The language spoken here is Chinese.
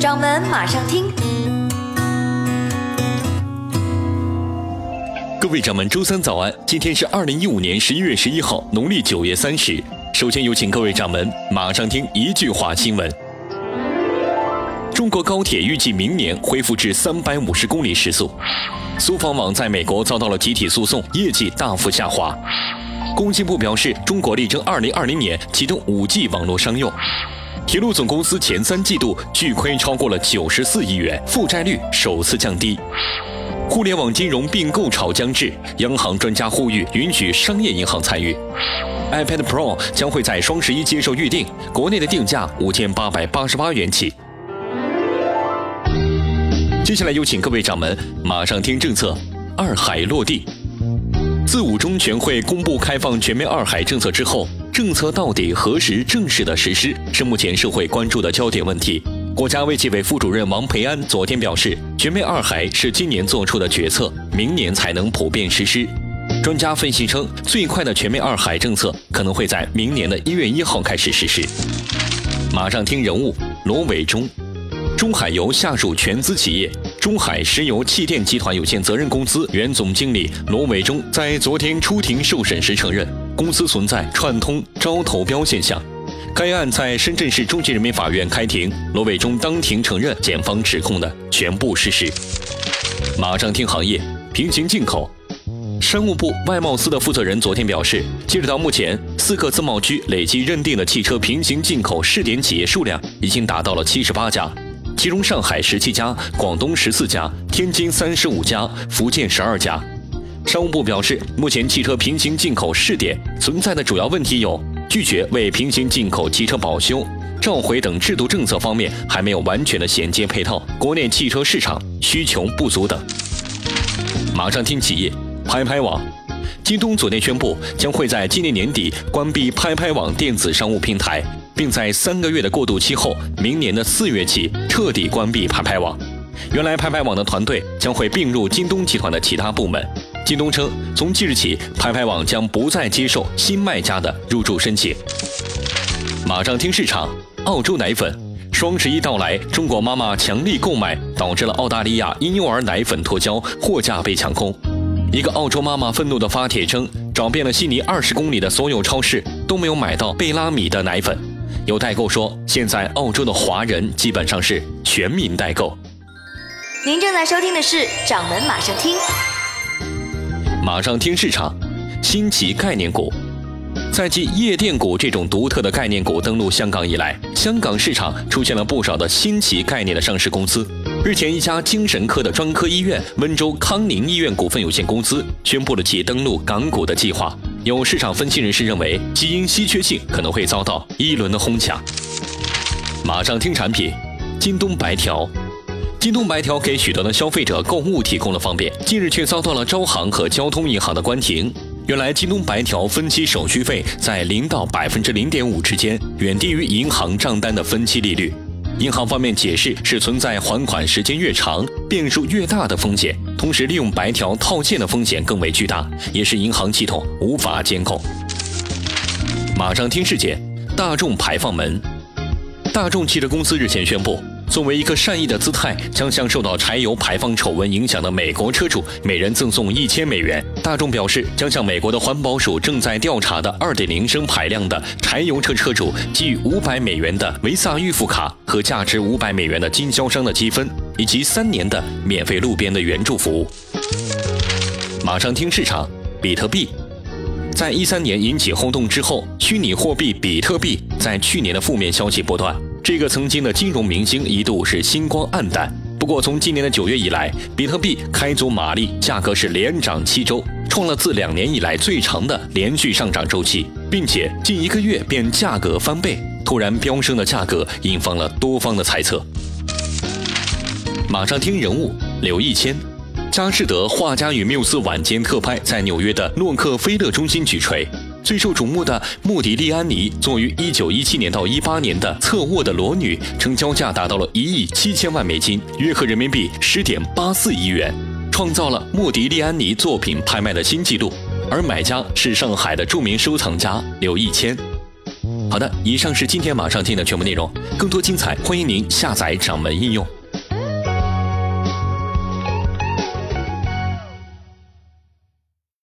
掌门马上听。各位掌门，周三早安！今天是二零一五年十一月十一号，农历九月三十。首先有请各位掌门马上听一句话新闻：中国高铁预计明年恢复至三百五十公里时速。苏方网在美国遭到了集体诉讼，业绩大幅下滑。工信部表示，中国力争二零二零年启动五 G 网络商用。铁路总公司前三季度巨亏超过了九十四亿元，负债率首次降低。互联网金融并购潮将至，央行专家呼吁允许商业银行参与。iPad Pro 将会在双十一接受预定，国内的定价五千八百八十八元起。接下来有请各位掌门马上听政策，二海落地。自五中全会公布开放全面二海政策之后，政策到底何时正式的实施，是目前社会关注的焦点问题。国家卫计委副主任王培安昨天表示，全面二孩是今年做出的决策，明年才能普遍实施。专家分析称，最快的全面二孩政策可能会在明年的一月一号开始实施。马上听人物：罗伟忠，中海油下属全资企业中海石油气电集团有限责任公司原总经理罗伟忠在昨天出庭受审时承认，公司存在串通招投标现象。该案在深圳市中级人民法院开庭，罗伟忠当庭承认检方指控的全部事实。马上听行业平行进口，商务部外贸司的负责人昨天表示，截止到目前，四个自贸区累计认定的汽车平行进口试点企业数量已经达到了七十八家，其中上海十七家，广东十四家，天津三十五家，福建十二家。商务部表示，目前汽车平行进口试点存在的主要问题有。拒绝为平行进口汽车保修、召回等制度政策方面还没有完全的衔接配套，国内汽车市场需求不足等。马上听企业，拍拍网，京东昨天宣布将会在今年年底关闭拍拍网电子商务平台，并在三个月的过渡期后，明年的四月起彻底关闭拍拍网。原来拍拍网的团队将会并入京东集团的其他部门。京东称，从即日起，拍拍网将不再接受新卖家的入驻申请。马上听市场，澳洲奶粉，双十一到来，中国妈妈强力购买，导致了澳大利亚婴幼儿奶粉脱销，货架被抢空。一个澳洲妈妈愤怒地发帖称，找遍了悉尼二十公里的所有超市，都没有买到贝拉米的奶粉。有代购说，现在澳洲的华人基本上是全民代购。您正在收听的是《掌门马上听》。马上听市场，新奇概念股，在继夜店股这种独特的概念股登陆香港以来，香港市场出现了不少的新奇概念的上市公司。日前，一家精神科的专科医院温州康宁医院股份有限公司宣布了其登陆港股的计划。有市场分析人士认为，基因稀缺性可能会遭到一轮的哄抢。马上听产品，京东白条。京东白条给许多的消费者购物提供了方便，近日却遭到了招行和交通银行的关停。原来，京东白条分期手续费在零到百分之零点五之间，远低于银行账单的分期利率。银行方面解释是存在还款时间越长、变数越大的风险，同时利用白条套现的风险更为巨大，也是银行系统无法监控。马上听事件，大众排放门，大众汽车公司日前宣布。作为一个善意的姿态，将向受到柴油排放丑闻影响的美国车主每人赠送一千美元。大众表示，将向美国的环保署正在调查的二点零升排量的柴油车车主给予五百美元的维萨预付卡和价值五百美元的经销商的积分，以及三年的免费路边的援助服务。马上听市场，比特币，在一三年引起轰动之后，虚拟货币比特币在去年的负面消息不断。这个曾经的金融明星一度是星光黯淡。不过，从今年的九月以来，比特币开足马力，价格是连涨七周，创了自两年以来最长的连续上涨周期，并且近一个月便价格翻倍。突然飙升的价格引发了多方的猜测。马上听人物刘一谦，佳士得画家与缪斯晚间特拍在纽约的洛克菲勒中心举锤。最受瞩目的莫迪利安尼，作于一九一七年到一八年的侧卧的裸女，成交价达到了一亿七千万美金，约合人民币十点八四亿元，创造了莫迪利安尼作品拍卖的新纪录。而买家是上海的著名收藏家刘一谦。好的，以上是今天马上听的全部内容，更多精彩，欢迎您下载掌门应用。